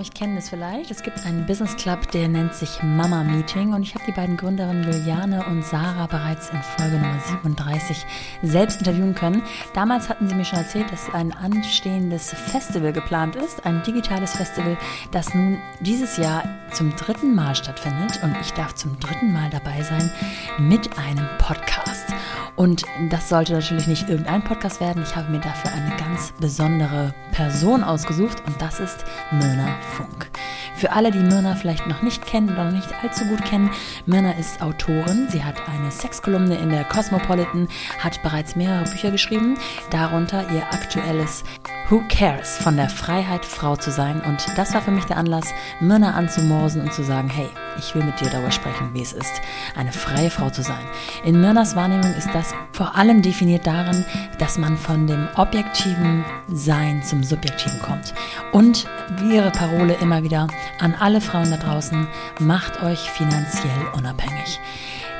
euch kennen es vielleicht. Es gibt einen Business Club, der nennt sich Mama Meeting und ich habe die beiden Gründerinnen Juliane und Sarah bereits in Folge Nummer 37 selbst interviewen können. Damals hatten sie mir schon erzählt, dass ein anstehendes Festival geplant ist, ein digitales Festival, das nun dieses Jahr zum dritten Mal stattfindet und ich darf zum dritten Mal dabei sein mit einem Podcast. Und das sollte natürlich nicht irgendein Podcast werden. Ich habe mir dafür eine ganz besondere Person ausgesucht und das ist Myrna Funk. Für alle, die Myrna vielleicht noch nicht kennen oder noch nicht allzu gut kennen, Myrna ist Autorin. Sie hat eine Sexkolumne in der Cosmopolitan, hat bereits mehrere Bücher geschrieben, darunter ihr aktuelles Who Cares von der Freiheit, Frau zu sein. Und das war für mich der Anlass, Myrna anzumorsen und zu sagen, hey, ich will mit dir darüber sprechen, wie es ist, eine freie Frau zu sein. In Myrnas Wahrnehmung ist das vor allem definiert darin, dass man von dem objektiven Sein zum Subjektiven kommt. Und wie ihre Parole immer wieder an alle Frauen da draußen, macht euch finanziell unabhängig.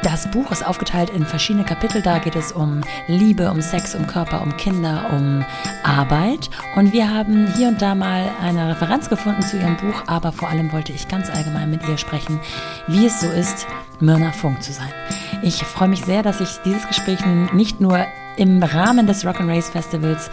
Das Buch ist aufgeteilt in verschiedene Kapitel. Da geht es um Liebe, um Sex, um Körper, um Kinder, um Arbeit. Und wir haben hier und da mal eine Referenz gefunden zu ihrem Buch, aber vor allem wollte ich ganz allgemein mit ihr sprechen, wie es so ist, Myrna Funk zu sein. Ich freue mich sehr, dass ich dieses Gespräch nicht nur im Rahmen des Rock'n'Race Festivals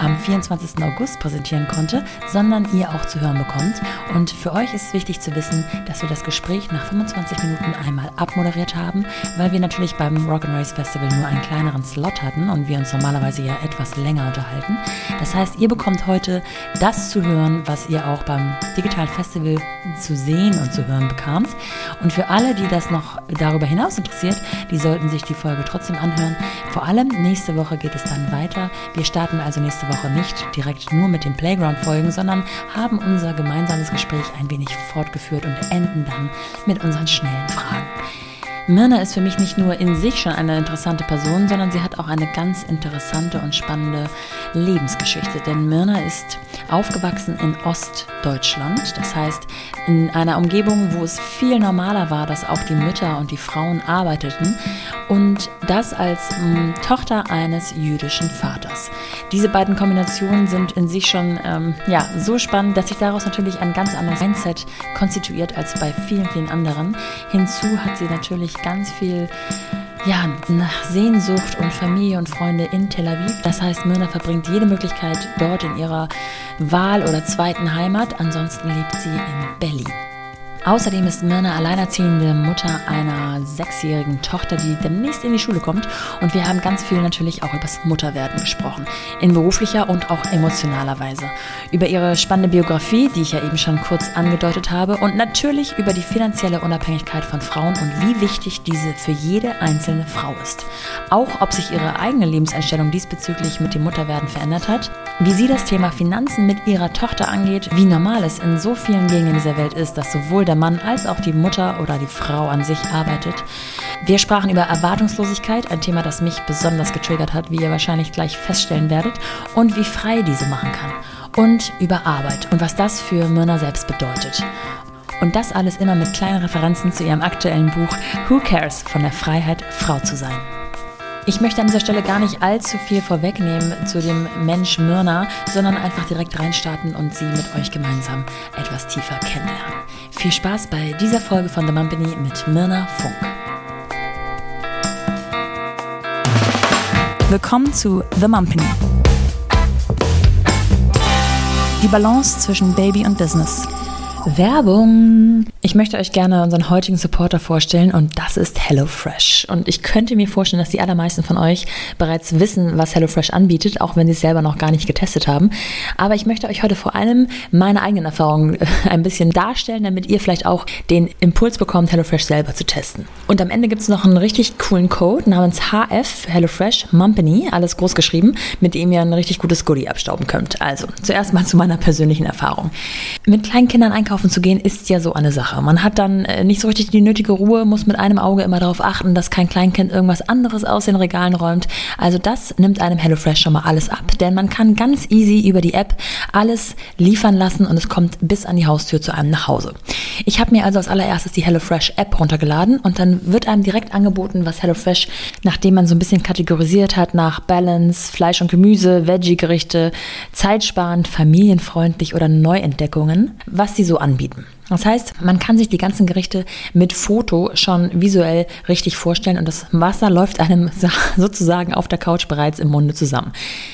am 24. August präsentieren konnte, sondern ihr auch zu hören bekommt. Und für euch ist es wichtig zu wissen, dass wir das Gespräch nach 25 Minuten einmal abmoderiert haben, weil wir natürlich beim Rock'n'Race Festival nur einen kleineren Slot hatten und wir uns normalerweise ja etwas länger unterhalten. Das heißt, ihr bekommt heute das zu hören, was ihr auch beim digitalen Festival zu sehen und zu hören bekamt. Und für alle, die das noch darüber hinaus interessiert, die sollten sich die Folge trotzdem anhören. Vor allem nächste Woche geht es dann weiter. Wir starten also nächste Woche nicht direkt nur mit den Playground-Folgen, sondern haben unser gemeinsames Gespräch ein wenig fortgeführt und enden dann mit unseren schnellen Fragen. Mirna ist für mich nicht nur in sich schon eine interessante Person, sondern sie hat auch eine ganz interessante und spannende Lebensgeschichte. Denn Mirna ist aufgewachsen in Ostdeutschland, das heißt in einer Umgebung, wo es viel normaler war, dass auch die Mütter und die Frauen arbeiteten und das als ähm, Tochter eines jüdischen Vaters. Diese beiden Kombinationen sind in sich schon ähm, ja, so spannend, dass sich daraus natürlich ein ganz anderes Mindset konstituiert als bei vielen, vielen anderen. Hinzu hat sie natürlich ganz viel ja, nach Sehnsucht und Familie und Freunde in Tel Aviv. Das heißt, Myrna verbringt jede Möglichkeit dort in ihrer Wahl- oder zweiten Heimat. Ansonsten lebt sie in Berlin. Außerdem ist Mirna alleinerziehende Mutter einer sechsjährigen Tochter, die demnächst in die Schule kommt. Und wir haben ganz viel natürlich auch über das Mutterwerden gesprochen. In beruflicher und auch emotionaler Weise. Über ihre spannende Biografie, die ich ja eben schon kurz angedeutet habe. Und natürlich über die finanzielle Unabhängigkeit von Frauen und wie wichtig diese für jede einzelne Frau ist. Auch ob sich ihre eigene Lebenseinstellung diesbezüglich mit dem Mutterwerden verändert hat. Wie sie das Thema Finanzen mit ihrer Tochter angeht. Wie normal es in so vielen Gegenden dieser Welt ist, dass sowohl der Mann als auch die Mutter oder die Frau an sich arbeitet. Wir sprachen über Erwartungslosigkeit, ein Thema, das mich besonders getriggert hat, wie ihr wahrscheinlich gleich feststellen werdet, und wie frei diese machen kann. Und über Arbeit und was das für Myrna selbst bedeutet. Und das alles immer mit kleinen Referenzen zu ihrem aktuellen Buch Who Cares von der Freiheit, Frau zu sein. Ich möchte an dieser Stelle gar nicht allzu viel vorwegnehmen zu dem Mensch Myrna, sondern einfach direkt reinstarten und sie mit euch gemeinsam etwas tiefer kennenlernen. Viel Spaß bei dieser Folge von The Mumpany mit Myrna Funk. Willkommen zu The Mumpany. Die Balance zwischen Baby und Business. Werbung. Ich möchte euch gerne unseren heutigen Supporter vorstellen und das ist HelloFresh. Und ich könnte mir vorstellen, dass die allermeisten von euch bereits wissen, was HelloFresh anbietet, auch wenn sie es selber noch gar nicht getestet haben. Aber ich möchte euch heute vor allem meine eigenen Erfahrungen äh, ein bisschen darstellen, damit ihr vielleicht auch den Impuls bekommt, HelloFresh selber zu testen. Und am Ende gibt es noch einen richtig coolen Code namens HF HelloFresh Mumpany, alles groß geschrieben, mit dem ihr ein richtig gutes Goodie abstauben könnt. Also zuerst mal zu meiner persönlichen Erfahrung. Mit kleinen Kindern einkaufen Einkaufen zu gehen ist ja so eine Sache. Man hat dann äh, nicht so richtig die nötige Ruhe, muss mit einem Auge immer darauf achten, dass kein Kleinkind irgendwas anderes aus den Regalen räumt. Also das nimmt einem HelloFresh schon mal alles ab, denn man kann ganz easy über die App alles liefern lassen und es kommt bis an die Haustür zu einem nach Hause. Ich habe mir also als allererstes die HelloFresh App runtergeladen und dann wird einem direkt angeboten, was HelloFresh, nachdem man so ein bisschen kategorisiert hat nach Balance, Fleisch und Gemüse, Veggie-Gerichte, zeitsparend, familienfreundlich oder Neuentdeckungen, was sie so anbieten. Das heißt, man kann sich die ganzen Gerichte mit Foto schon visuell richtig vorstellen und das Wasser läuft einem sozusagen auf der Couch bereits im Munde zusammen.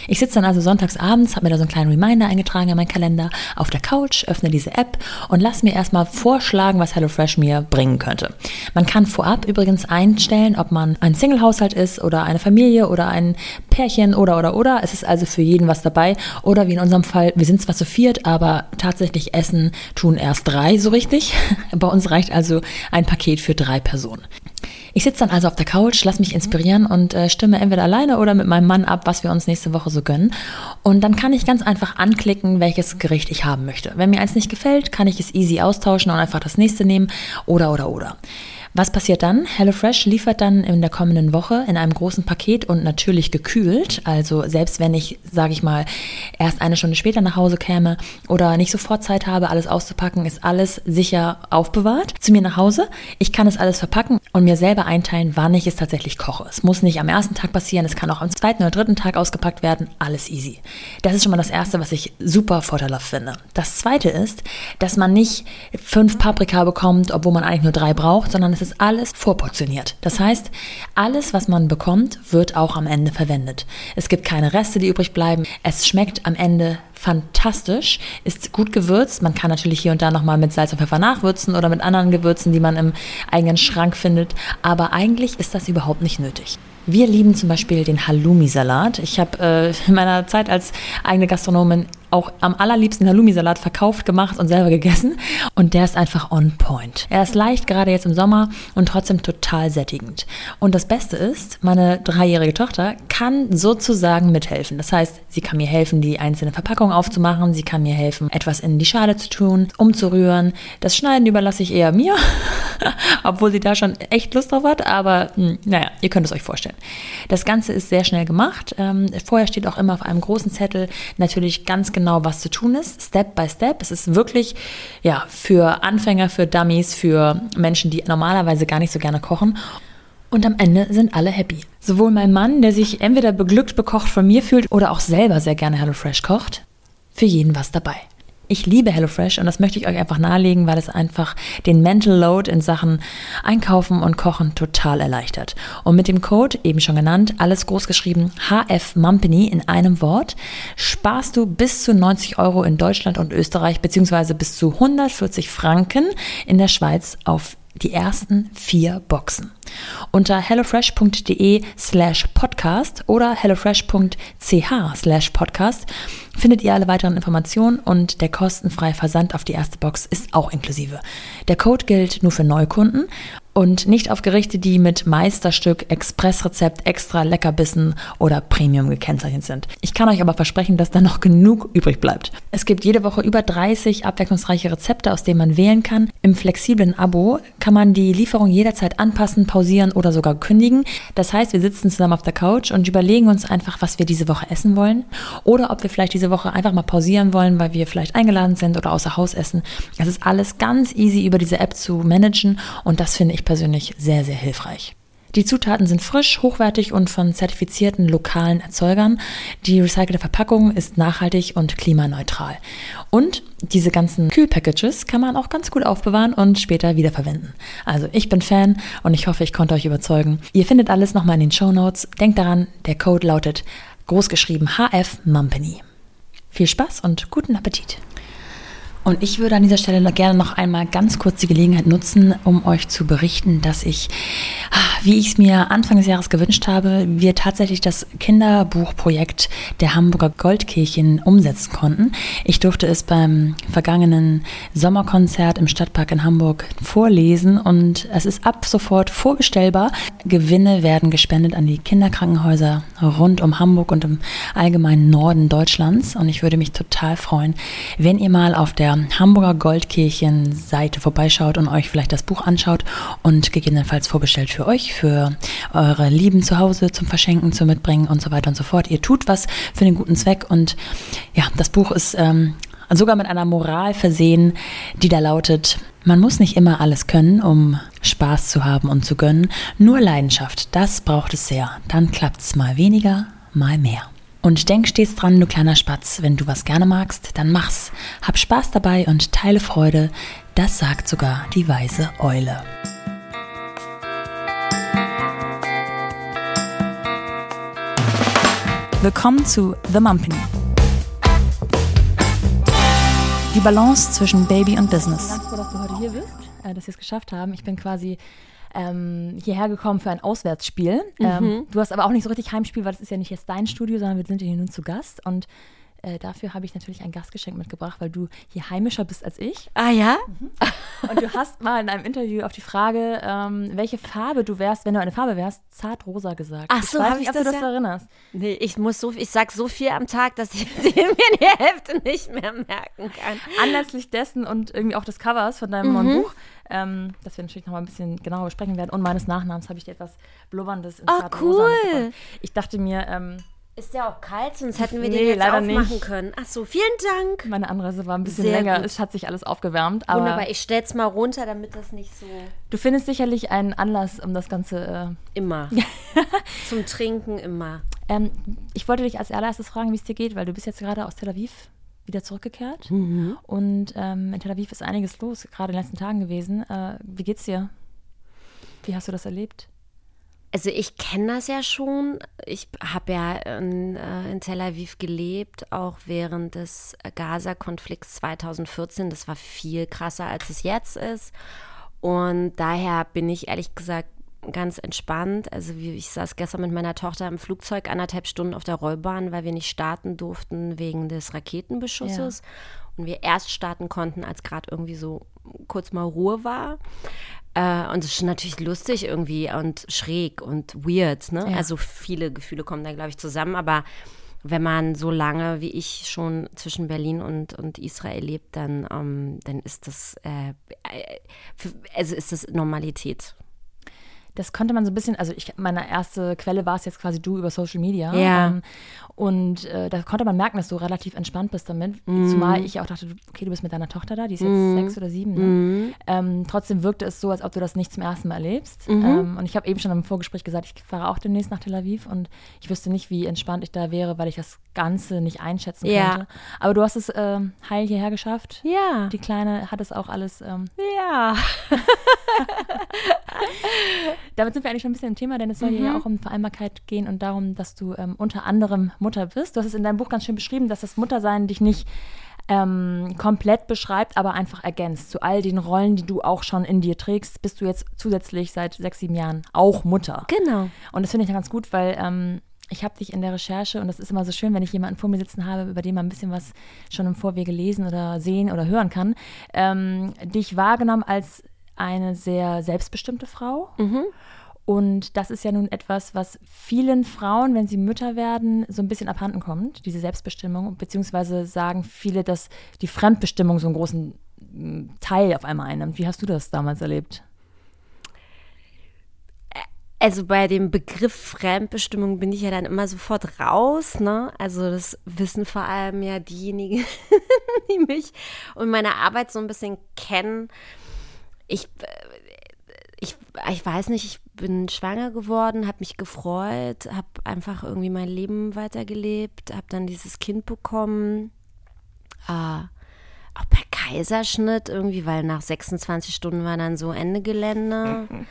Ich sitze dann also sonntags abends, habe mir da so einen kleinen Reminder eingetragen in meinen Kalender auf der Couch, öffne diese App und lasse mir erstmal vorschlagen, was HelloFresh mir bringen könnte. Man kann vorab übrigens einstellen, ob man ein Single-Haushalt ist oder eine Familie oder ein Pärchen oder oder oder. Es ist also für jeden was dabei. Oder wie in unserem Fall, wir sind zwar zu viert, aber tatsächlich essen tun erst drei so richtig. Bei uns reicht also ein Paket für drei Personen. Ich sitze dann also auf der Couch, lass mich inspirieren und äh, stimme entweder alleine oder mit meinem Mann ab, was wir uns nächste Woche so gönnen. Und dann kann ich ganz einfach anklicken, welches Gericht ich haben möchte. Wenn mir eins nicht gefällt, kann ich es easy austauschen und einfach das nächste nehmen oder oder oder. Was passiert dann? HelloFresh liefert dann in der kommenden Woche in einem großen Paket und natürlich gekühlt. Also selbst wenn ich, sage ich mal, erst eine Stunde später nach Hause käme oder nicht sofort Zeit habe, alles auszupacken, ist alles sicher aufbewahrt zu mir nach Hause. Ich kann es alles verpacken und mir selber einteilen, wann ich es tatsächlich koche. Es muss nicht am ersten Tag passieren, es kann auch am zweiten oder dritten Tag ausgepackt werden. Alles easy. Das ist schon mal das Erste, was ich super vorteilhaft finde. Das Zweite ist, dass man nicht fünf Paprika bekommt, obwohl man eigentlich nur drei braucht, sondern es ist ist alles vorportioniert. Das heißt, alles, was man bekommt, wird auch am Ende verwendet. Es gibt keine Reste, die übrig bleiben. Es schmeckt am Ende fantastisch, ist gut gewürzt. Man kann natürlich hier und da nochmal mit Salz und Pfeffer nachwürzen oder mit anderen Gewürzen, die man im eigenen Schrank findet. Aber eigentlich ist das überhaupt nicht nötig. Wir lieben zum Beispiel den Halloumi-Salat. Ich habe äh, in meiner Zeit als eigene Gastronomin auch am allerliebsten Halloumi-Salat verkauft, gemacht und selber gegessen. Und der ist einfach on point. Er ist leicht, gerade jetzt im Sommer und trotzdem total sättigend. Und das Beste ist, meine dreijährige Tochter kann sozusagen mithelfen. Das heißt, sie kann mir helfen, die einzelne Verpackung aufzumachen. Sie kann mir helfen, etwas in die Schale zu tun, umzurühren. Das Schneiden überlasse ich eher mir, obwohl sie da schon echt Lust drauf hat. Aber hm, naja, ihr könnt es euch vorstellen. Das Ganze ist sehr schnell gemacht. Ähm, vorher steht auch immer auf einem großen Zettel natürlich ganz genau, was zu tun ist, Step by Step. Es ist wirklich ja für Anfänger, für Dummies, für Menschen, die normalerweise gar nicht so gerne kochen. Und am Ende sind alle happy. Sowohl mein Mann, der sich entweder beglückt bekocht von mir fühlt oder auch selber sehr gerne HelloFresh kocht. Für jeden was dabei. Ich liebe HelloFresh und das möchte ich euch einfach nahelegen, weil es einfach den Mental Load in Sachen Einkaufen und Kochen total erleichtert. Und mit dem Code, eben schon genannt, alles großgeschrieben, HF Mumpany in einem Wort, sparst du bis zu 90 Euro in Deutschland und Österreich beziehungsweise bis zu 140 Franken in der Schweiz auf die ersten vier Boxen. Unter hellofresh.de slash podcast oder hellofresh.ch slash podcast findet ihr alle weiteren Informationen und der kostenfreie Versand auf die erste Box ist auch inklusive. Der Code gilt nur für Neukunden und nicht auf Gerichte, die mit Meisterstück, Expressrezept, extra Leckerbissen oder Premium gekennzeichnet sind. Ich kann euch aber versprechen, dass da noch genug übrig bleibt. Es gibt jede Woche über 30 abwechslungsreiche Rezepte, aus denen man wählen kann. Im flexiblen Abo kann man die Lieferung jederzeit anpassen, pausieren oder sogar kündigen. Das heißt, wir sitzen zusammen auf der Couch und überlegen uns einfach, was wir diese Woche essen wollen oder ob wir vielleicht diese Woche einfach mal pausieren wollen, weil wir vielleicht eingeladen sind oder außer Haus essen. Es ist alles ganz easy über diese App zu managen und das finde ich persönlich sehr, sehr hilfreich. Die Zutaten sind frisch, hochwertig und von zertifizierten lokalen Erzeugern. Die recycelte Verpackung ist nachhaltig und klimaneutral. Und diese ganzen Kühlpackages kann man auch ganz gut aufbewahren und später wiederverwenden. Also ich bin Fan und ich hoffe, ich konnte euch überzeugen. Ihr findet alles nochmal in den Show Notes. Denkt daran, der Code lautet großgeschrieben HF Mumpany. Viel Spaß und guten Appetit! Und ich würde an dieser Stelle gerne noch einmal ganz kurz die Gelegenheit nutzen, um euch zu berichten, dass ich, ah, wie ich es mir Anfang des Jahres gewünscht habe, wir tatsächlich das Kinderbuchprojekt der Hamburger Goldkirchen umsetzen konnten. Ich durfte es beim vergangenen Sommerkonzert im Stadtpark in Hamburg vorlesen und es ist ab sofort vorbestellbar. Gewinne werden gespendet an die Kinderkrankenhäuser rund um Hamburg und im allgemeinen Norden Deutschlands. Und ich würde mich total freuen, wenn ihr mal auf der Hamburger Goldkirchen-Seite vorbeischaut und euch vielleicht das Buch anschaut und gegebenenfalls vorbestellt für euch, für eure Lieben zu Hause zum Verschenken, zum Mitbringen und so weiter und so fort. Ihr tut was für den guten Zweck und ja, das Buch ist ähm, sogar mit einer Moral versehen, die da lautet, man muss nicht immer alles können, um Spaß zu haben und zu gönnen, nur Leidenschaft, das braucht es sehr. Dann klappt's mal weniger, mal mehr. Und denk stets dran, du kleiner Spatz, wenn du was gerne magst, dann mach's. Hab Spaß dabei und teile Freude, das sagt sogar die weise Eule. Willkommen zu The Mumpany. Die Balance zwischen Baby und Business. Ich bin ganz froh, dass du heute hier bist, äh, dass wir es geschafft haben. Ich bin quasi ähm, hierher gekommen für ein Auswärtsspiel. Mhm. Ähm, du hast aber auch nicht so richtig Heimspiel, weil das ist ja nicht jetzt dein Studio, sondern wir sind hier nun zu Gast. Und äh, dafür habe ich natürlich ein Gastgeschenk mitgebracht, weil du hier heimischer bist als ich. Ah ja? Mhm. Und du hast mal in einem Interview auf die Frage, ähm, welche Farbe du wärst, wenn du eine Farbe wärst, zartrosa gesagt. Ach so, habe ich, ob das du das ja? erinnerst. Nee, ich muss so, ich sag so viel am Tag, dass ich mir die Hälfte nicht mehr merken kann. Anlässlich dessen und irgendwie auch des Covers von deinem mhm. neuen Buch ähm, das wir natürlich noch mal ein bisschen genauer besprechen werden. Und meines Nachnamens habe ich dir etwas Blubberndes in oh, cool. Ich dachte mir, ähm, ist ja auch kalt, sonst hätten wir nee, den jetzt leider aufmachen nicht. können. Ach so, vielen Dank. Meine Anreise war ein bisschen Sehr länger. Gut. Es hat sich alles aufgewärmt. Aber Wunderbar, ich stell's mal runter, damit das nicht so. Du findest sicherlich einen Anlass, um das Ganze. Äh immer. Zum Trinken immer. Ähm, ich wollte dich als allererstes fragen, wie es dir geht, weil du bist jetzt gerade aus Tel Aviv wieder zurückgekehrt. Mhm. Und ähm, in Tel Aviv ist einiges los, gerade in den letzten Tagen gewesen. Äh, wie geht's dir? Wie hast du das erlebt? Also ich kenne das ja schon. Ich habe ja in, äh, in, Tel Aviv gelebt, auch während des Gaza-Konflikts 2014. Das war viel krasser, als es jetzt ist. Und daher bin ich ehrlich gesagt ganz entspannt. Also ich saß gestern mit meiner Tochter im Flugzeug anderthalb Stunden auf der Rollbahn, weil wir nicht starten durften wegen des Raketenbeschusses. Ja. Und wir erst starten konnten, als gerade irgendwie so kurz mal Ruhe war. Äh, und es ist natürlich lustig irgendwie und schräg und weird. Ne? Ja. Also viele Gefühle kommen da, glaube ich, zusammen. Aber wenn man so lange wie ich schon zwischen Berlin und, und Israel lebt, dann, ähm, dann ist das, äh, äh also ist das Normalität das konnte man so ein bisschen, also ich, meine erste Quelle war es jetzt quasi du über Social Media. Ja. Ähm, und äh, da konnte man merken, dass du relativ entspannt bist damit. Mm. Zumal ich auch dachte, okay, du bist mit deiner Tochter da, die ist jetzt mm. sechs oder sieben. Ne? Mm. Ähm, trotzdem wirkte es so, als ob du das nicht zum ersten Mal erlebst. -hmm. Ähm, und ich habe eben schon im Vorgespräch gesagt, ich fahre auch demnächst nach Tel Aviv und ich wüsste nicht, wie entspannt ich da wäre, weil ich das Ganze nicht einschätzen ja. könnte. Aber du hast es äh, heil hierher geschafft. Ja. Die Kleine hat es auch alles. Ähm, ja. Damit sind wir eigentlich schon ein bisschen im Thema, denn es soll mhm. hier ja auch um Vereinbarkeit gehen und darum, dass du ähm, unter anderem Mutter bist. Du hast es in deinem Buch ganz schön beschrieben, dass das Muttersein dich nicht ähm, komplett beschreibt, aber einfach ergänzt. Zu all den Rollen, die du auch schon in dir trägst, bist du jetzt zusätzlich seit sechs, sieben Jahren auch Mutter. Genau. Und das finde ich ganz gut, weil ähm, ich habe dich in der Recherche und das ist immer so schön, wenn ich jemanden vor mir sitzen habe, über den man ein bisschen was schon im Vorwege lesen oder sehen oder hören kann, ähm, dich wahrgenommen als eine sehr selbstbestimmte Frau. Mhm. Und das ist ja nun etwas, was vielen Frauen, wenn sie Mütter werden, so ein bisschen abhanden kommt, diese Selbstbestimmung. Beziehungsweise sagen viele, dass die Fremdbestimmung so einen großen mm, Teil auf einmal einnimmt. Wie hast du das damals erlebt? Also bei dem Begriff Fremdbestimmung bin ich ja dann immer sofort raus. Ne? Also das wissen vor allem ja diejenigen, die mich und meine Arbeit so ein bisschen kennen ich, äh, ich, ich weiß nicht, ich bin schwanger geworden, habe mich gefreut, habe einfach irgendwie mein Leben weitergelebt, habe dann dieses Kind bekommen. Äh, auch per Kaiserschnitt irgendwie, weil nach 26 Stunden war dann so Ende Gelände.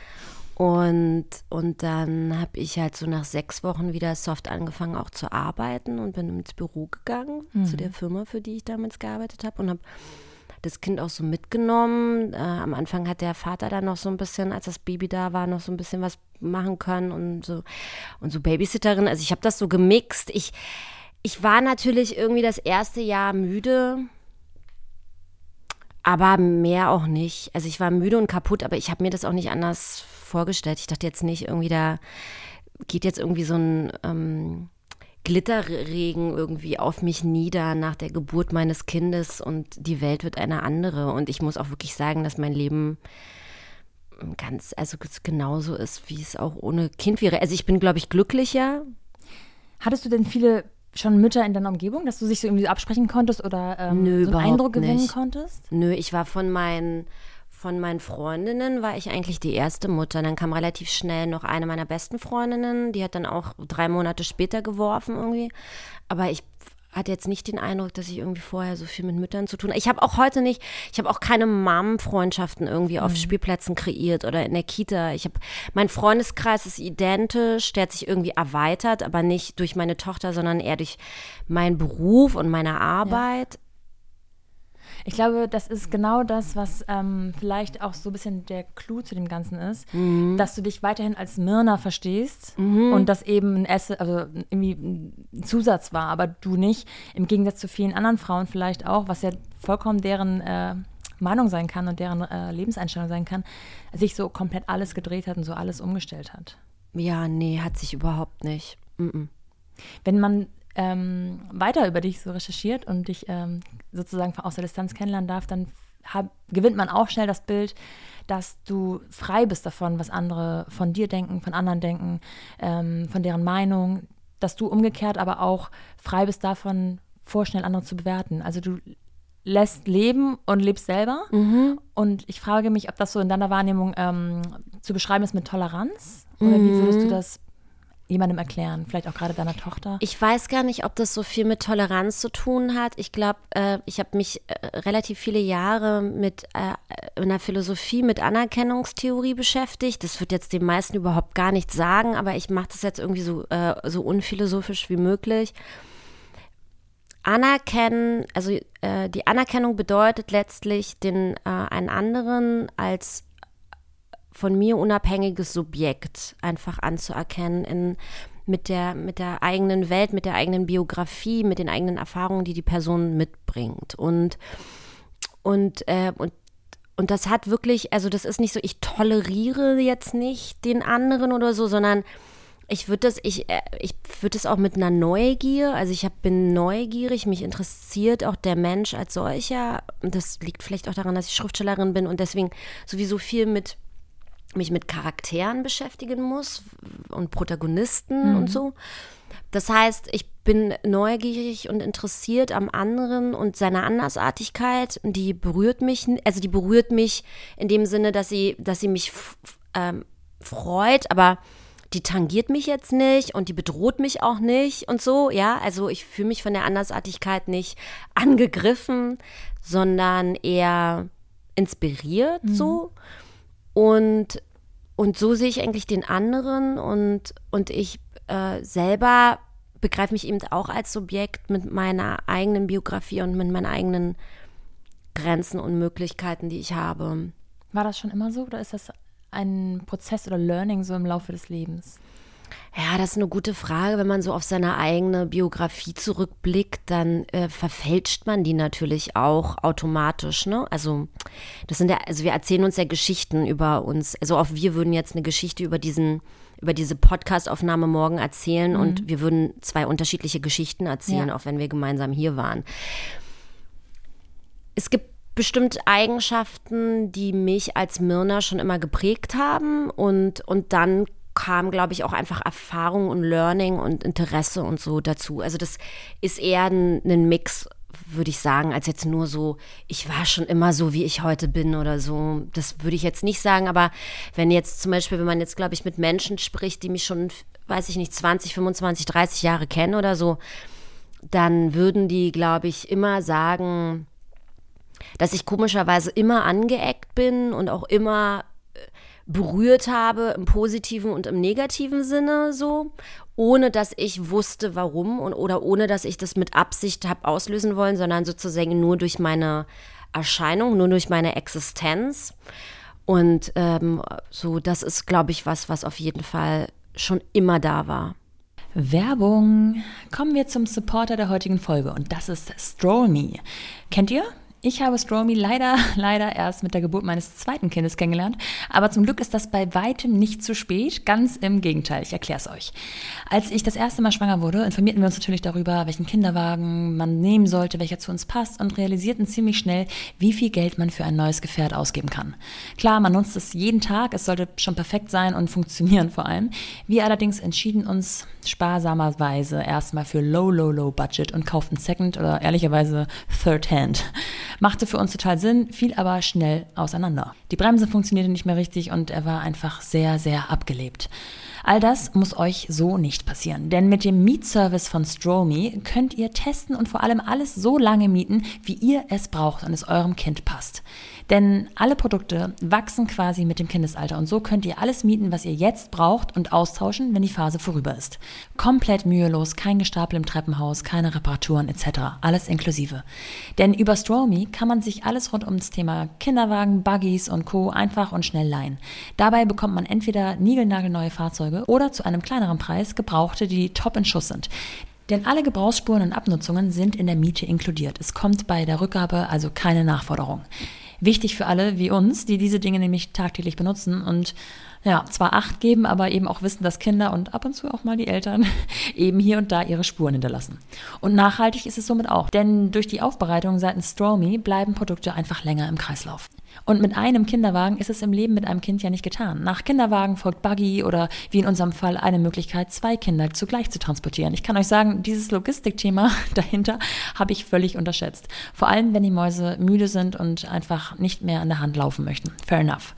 Und, und dann habe ich halt so nach sechs Wochen wieder soft angefangen auch zu arbeiten und bin ins Büro gegangen, mhm. zu der Firma, für die ich damals gearbeitet habe und habe das Kind auch so mitgenommen. Äh, am Anfang hat der Vater dann noch so ein bisschen, als das Baby da war, noch so ein bisschen was machen können und so und so Babysitterin. Also ich habe das so gemixt. Ich, ich war natürlich irgendwie das erste Jahr müde, aber mehr auch nicht. Also ich war müde und kaputt, aber ich habe mir das auch nicht anders vorgestellt. Ich dachte jetzt nicht irgendwie, da geht jetzt irgendwie so ein ähm, Glitterregen irgendwie auf mich nieder nach der Geburt meines Kindes und die Welt wird eine andere. Und ich muss auch wirklich sagen, dass mein Leben ganz, also genauso ist, wie es auch ohne Kind wäre. Also ich bin, glaube ich, glücklicher. Hattest du denn viele schon Mütter in deiner Umgebung, dass du sich so irgendwie absprechen konntest oder ähm, Nö, so einen Eindruck gewinnen nicht. konntest? Nö, ich war von meinen von meinen Freundinnen war ich eigentlich die erste Mutter. Dann kam relativ schnell noch eine meiner besten Freundinnen, die hat dann auch drei Monate später geworfen irgendwie. Aber ich hatte jetzt nicht den Eindruck, dass ich irgendwie vorher so viel mit Müttern zu tun habe. Ich habe auch heute nicht, ich habe auch keine Mom-Freundschaften irgendwie auf mhm. Spielplätzen kreiert oder in der Kita. Ich habe, mein Freundeskreis ist identisch, der hat sich irgendwie erweitert, aber nicht durch meine Tochter, sondern eher durch meinen Beruf und meine Arbeit. Ja. Ich glaube, das ist genau das, was ähm, vielleicht auch so ein bisschen der Clou zu dem Ganzen ist, mhm. dass du dich weiterhin als Mirna verstehst mhm. und das eben ein Esse, also irgendwie ein Zusatz war, aber du nicht, im Gegensatz zu vielen anderen Frauen vielleicht auch, was ja vollkommen deren äh, Meinung sein kann und deren äh, Lebenseinstellung sein kann, sich so komplett alles gedreht hat und so alles umgestellt hat. Ja, nee, hat sich überhaupt nicht. Mm -mm. Wenn man ähm, weiter über dich so recherchiert und dich ähm, sozusagen aus der Distanz kennenlernen darf, dann hab, gewinnt man auch schnell das Bild, dass du frei bist davon, was andere von dir denken, von anderen denken, ähm, von deren Meinung, dass du umgekehrt aber auch frei bist davon, vorschnell andere zu bewerten. Also du lässt leben und lebst selber. Mhm. Und ich frage mich, ob das so in deiner Wahrnehmung ähm, zu beschreiben ist mit Toleranz oder mhm. wie würdest du das jemandem erklären, vielleicht auch gerade deiner Tochter? Ich weiß gar nicht, ob das so viel mit Toleranz zu tun hat. Ich glaube, äh, ich habe mich äh, relativ viele Jahre mit äh, einer Philosophie, mit Anerkennungstheorie beschäftigt. Das wird jetzt den meisten überhaupt gar nichts sagen, aber ich mache das jetzt irgendwie so, äh, so unphilosophisch wie möglich. Anerkennen, also äh, die Anerkennung bedeutet letztlich, den äh, einen anderen als von mir unabhängiges Subjekt einfach anzuerkennen in, mit, der, mit der eigenen Welt, mit der eigenen Biografie, mit den eigenen Erfahrungen, die die Person mitbringt. Und, und, äh, und und das hat wirklich, also das ist nicht so, ich toleriere jetzt nicht den anderen oder so, sondern ich würde das, ich, äh, ich würde das auch mit einer Neugier, also ich hab, bin neugierig, mich interessiert auch der Mensch als solcher. Das liegt vielleicht auch daran, dass ich Schriftstellerin bin und deswegen sowieso viel mit mich mit Charakteren beschäftigen muss und Protagonisten mhm. und so. Das heißt, ich bin neugierig und interessiert am anderen und seiner Andersartigkeit. Die berührt mich, also die berührt mich in dem Sinne, dass sie, dass sie mich ähm, freut, aber die tangiert mich jetzt nicht und die bedroht mich auch nicht und so, ja. Also ich fühle mich von der Andersartigkeit nicht angegriffen, sondern eher inspiriert mhm. so. Und, und so sehe ich eigentlich den anderen und, und ich äh, selber begreife mich eben auch als Subjekt mit meiner eigenen Biografie und mit meinen eigenen Grenzen und Möglichkeiten, die ich habe. War das schon immer so oder ist das ein Prozess oder Learning so im Laufe des Lebens? Ja, das ist eine gute Frage. Wenn man so auf seine eigene Biografie zurückblickt, dann äh, verfälscht man die natürlich auch automatisch. Ne? Also das sind ja, also wir erzählen uns ja Geschichten über uns. Also auch wir würden jetzt eine Geschichte über diesen, über diese Podcast-Aufnahme morgen erzählen mhm. und wir würden zwei unterschiedliche Geschichten erzählen, ja. auch wenn wir gemeinsam hier waren. Es gibt bestimmt Eigenschaften, die mich als Mirna schon immer geprägt haben und, und dann kam, glaube ich, auch einfach Erfahrung und Learning und Interesse und so dazu. Also das ist eher ein, ein Mix, würde ich sagen, als jetzt nur so, ich war schon immer so, wie ich heute bin oder so. Das würde ich jetzt nicht sagen, aber wenn jetzt zum Beispiel, wenn man jetzt, glaube ich, mit Menschen spricht, die mich schon, weiß ich nicht, 20, 25, 30 Jahre kennen oder so, dann würden die, glaube ich, immer sagen, dass ich komischerweise immer angeeckt bin und auch immer berührt habe, im positiven und im negativen Sinne so, ohne dass ich wusste, warum und oder ohne dass ich das mit Absicht habe auslösen wollen, sondern sozusagen nur durch meine Erscheinung, nur durch meine Existenz. Und ähm, so, das ist, glaube ich, was, was auf jeden Fall schon immer da war. Werbung. Kommen wir zum Supporter der heutigen Folge und das ist Stroll Me. Kennt ihr? Ich habe Stromy leider, leider erst mit der Geburt meines zweiten Kindes kennengelernt, aber zum Glück ist das bei weitem nicht zu spät. Ganz im Gegenteil, ich erkläre es euch. Als ich das erste Mal schwanger wurde, informierten wir uns natürlich darüber, welchen Kinderwagen man nehmen sollte, welcher zu uns passt und realisierten ziemlich schnell, wie viel Geld man für ein neues Gefährt ausgeben kann. Klar, man nutzt es jeden Tag, es sollte schon perfekt sein und funktionieren vor allem. Wir allerdings entschieden uns sparsamerweise erstmal für Low, Low, Low Budget und kauften Second oder ehrlicherweise Third Hand. Machte für uns total Sinn, fiel aber schnell auseinander. Die Bremse funktionierte nicht mehr richtig und er war einfach sehr, sehr abgelebt. All das muss euch so nicht passieren, denn mit dem Mietservice von Stromy könnt ihr testen und vor allem alles so lange mieten, wie ihr es braucht und es eurem Kind passt. Denn alle Produkte wachsen quasi mit dem Kindesalter und so könnt ihr alles mieten, was ihr jetzt braucht und austauschen, wenn die Phase vorüber ist. Komplett mühelos, kein Gestapel im Treppenhaus, keine Reparaturen etc. Alles inklusive. Denn über Stromy kann man sich alles rund um das Thema Kinderwagen, Buggies und Co. einfach und schnell leihen. Dabei bekommt man entweder niegelnagelneue Fahrzeuge oder zu einem kleineren Preis Gebrauchte, die top in Schuss sind. Denn alle Gebrauchsspuren und Abnutzungen sind in der Miete inkludiert. Es kommt bei der Rückgabe also keine Nachforderung wichtig für alle wie uns, die diese Dinge nämlich tagtäglich benutzen. Und ja, zwar Acht geben, aber eben auch wissen, dass Kinder und ab und zu auch mal die Eltern eben hier und da ihre Spuren hinterlassen. Und nachhaltig ist es somit auch, denn durch die Aufbereitung seitens Stromy bleiben Produkte einfach länger im Kreislauf. Und mit einem Kinderwagen ist es im Leben mit einem Kind ja nicht getan. Nach Kinderwagen folgt Buggy oder wie in unserem Fall eine Möglichkeit, zwei Kinder zugleich zu transportieren. Ich kann euch sagen, dieses Logistikthema dahinter habe ich völlig unterschätzt. Vor allem, wenn die Mäuse müde sind und einfach nicht mehr an der Hand laufen möchten. Fair enough.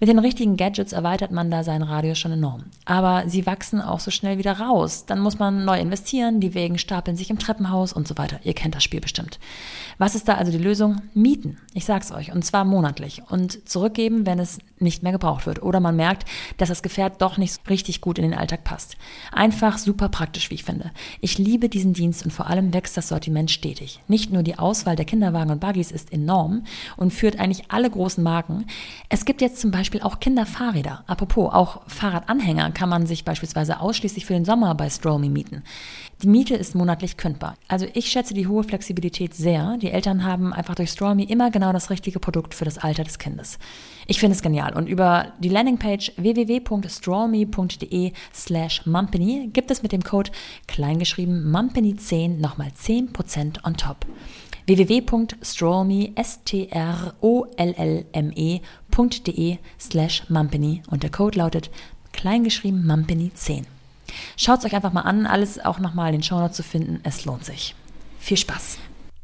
Mit den richtigen Gadgets erweitert man da seinen Radius schon enorm. Aber sie wachsen auch so schnell wieder raus. Dann muss man neu investieren, die Wägen stapeln sich im Treppenhaus und so weiter. Ihr kennt das Spiel bestimmt. Was ist da also die Lösung? Mieten. Ich sag's euch. Und zwar monatlich. Und zurückgeben, wenn es nicht mehr gebraucht wird. Oder man merkt, dass das Gefährt doch nicht richtig gut in den Alltag passt. Einfach super praktisch, wie ich finde. Ich liebe diesen Dienst und vor allem wächst das Sortiment stetig. Nicht nur die Auswahl der Kinderwagen und Buggies ist enorm und führt eigentlich alle großen Marken. Es gibt jetzt zum Beispiel auch Kinderfahrräder. Apropos, auch Fahrradanhänger kann man sich beispielsweise ausschließlich für den Sommer bei Stromy mieten. Die Miete ist monatlich kündbar. Also ich schätze die hohe Flexibilität sehr. Die Eltern haben einfach durch Stromy immer genau das richtige Produkt für das Alter des Kindes. Ich finde es genial. Und über die Landingpage www.strawme.de slash mumpany gibt es mit dem Code kleingeschrieben mumpany10 nochmal 10% on top www.strollme.de slash mumpany und der Code lautet kleingeschrieben mumpany10. Schaut es euch einfach mal an, alles auch nochmal in den Shownotes zu finden. Es lohnt sich. Viel Spaß.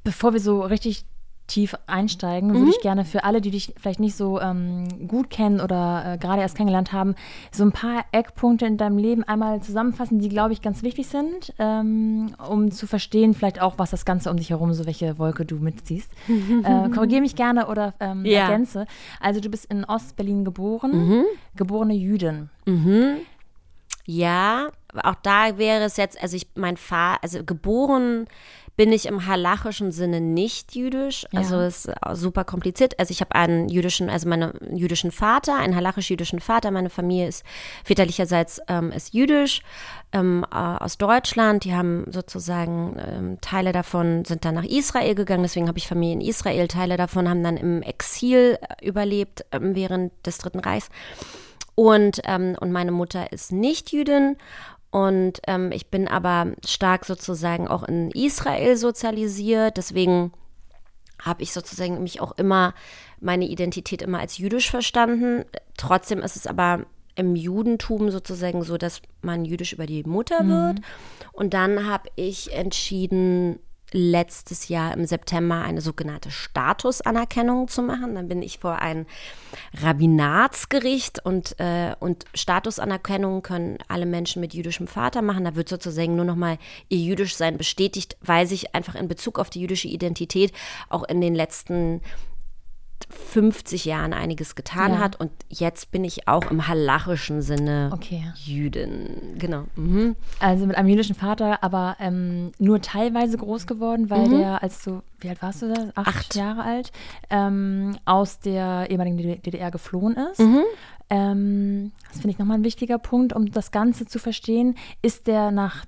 Bevor wir so richtig tief einsteigen, mhm. würde ich gerne für alle, die dich vielleicht nicht so ähm, gut kennen oder äh, gerade erst kennengelernt haben, so ein paar Eckpunkte in deinem Leben einmal zusammenfassen, die, glaube ich, ganz wichtig sind, ähm, um zu verstehen, vielleicht auch, was das Ganze um dich herum, so welche Wolke du mitziehst. äh, Korrigiere mich gerne oder ähm, ja. ergänze. Also du bist in Ostberlin geboren, mhm. geborene Jüdin. Mhm. Ja, auch da wäre es jetzt, also ich, mein Vater, also geboren bin ich im halachischen Sinne nicht jüdisch. Also ja. ist super kompliziert. Also ich habe einen jüdischen, also meinen jüdischen Vater, einen halachisch-jüdischen Vater. Meine Familie ist väterlicherseits ähm, ist jüdisch ähm, äh, aus Deutschland. Die haben sozusagen ähm, Teile davon sind dann nach Israel gegangen. Deswegen habe ich Familie in Israel. Teile davon haben dann im Exil überlebt ähm, während des Dritten Reichs. Und, ähm, und meine Mutter ist nicht Jüdin und ähm, ich bin aber stark sozusagen auch in Israel sozialisiert. Deswegen habe ich sozusagen mich auch immer, meine Identität immer als jüdisch verstanden. Trotzdem ist es aber im Judentum sozusagen so, dass man jüdisch über die Mutter wird. Mhm. Und dann habe ich entschieden, letztes Jahr im September eine sogenannte Statusanerkennung zu machen. Dann bin ich vor ein Rabbinatsgericht und, äh, und Statusanerkennung können alle Menschen mit jüdischem Vater machen. Da wird sozusagen nur nochmal ihr Jüdischsein bestätigt, weil sich einfach in Bezug auf die jüdische Identität auch in den letzten 50 Jahren einiges getan ja. hat und jetzt bin ich auch im halachischen Sinne okay. Jüdin. Genau. Mhm. Also mit einem jüdischen Vater, aber ähm, nur teilweise groß geworden, weil mhm. der, als du, wie alt warst du da? Acht, Acht. Jahre alt, ähm, aus der ehemaligen DDR geflohen ist. Mhm. Ähm, das finde ich nochmal ein wichtiger Punkt, um das Ganze zu verstehen. Ist der nach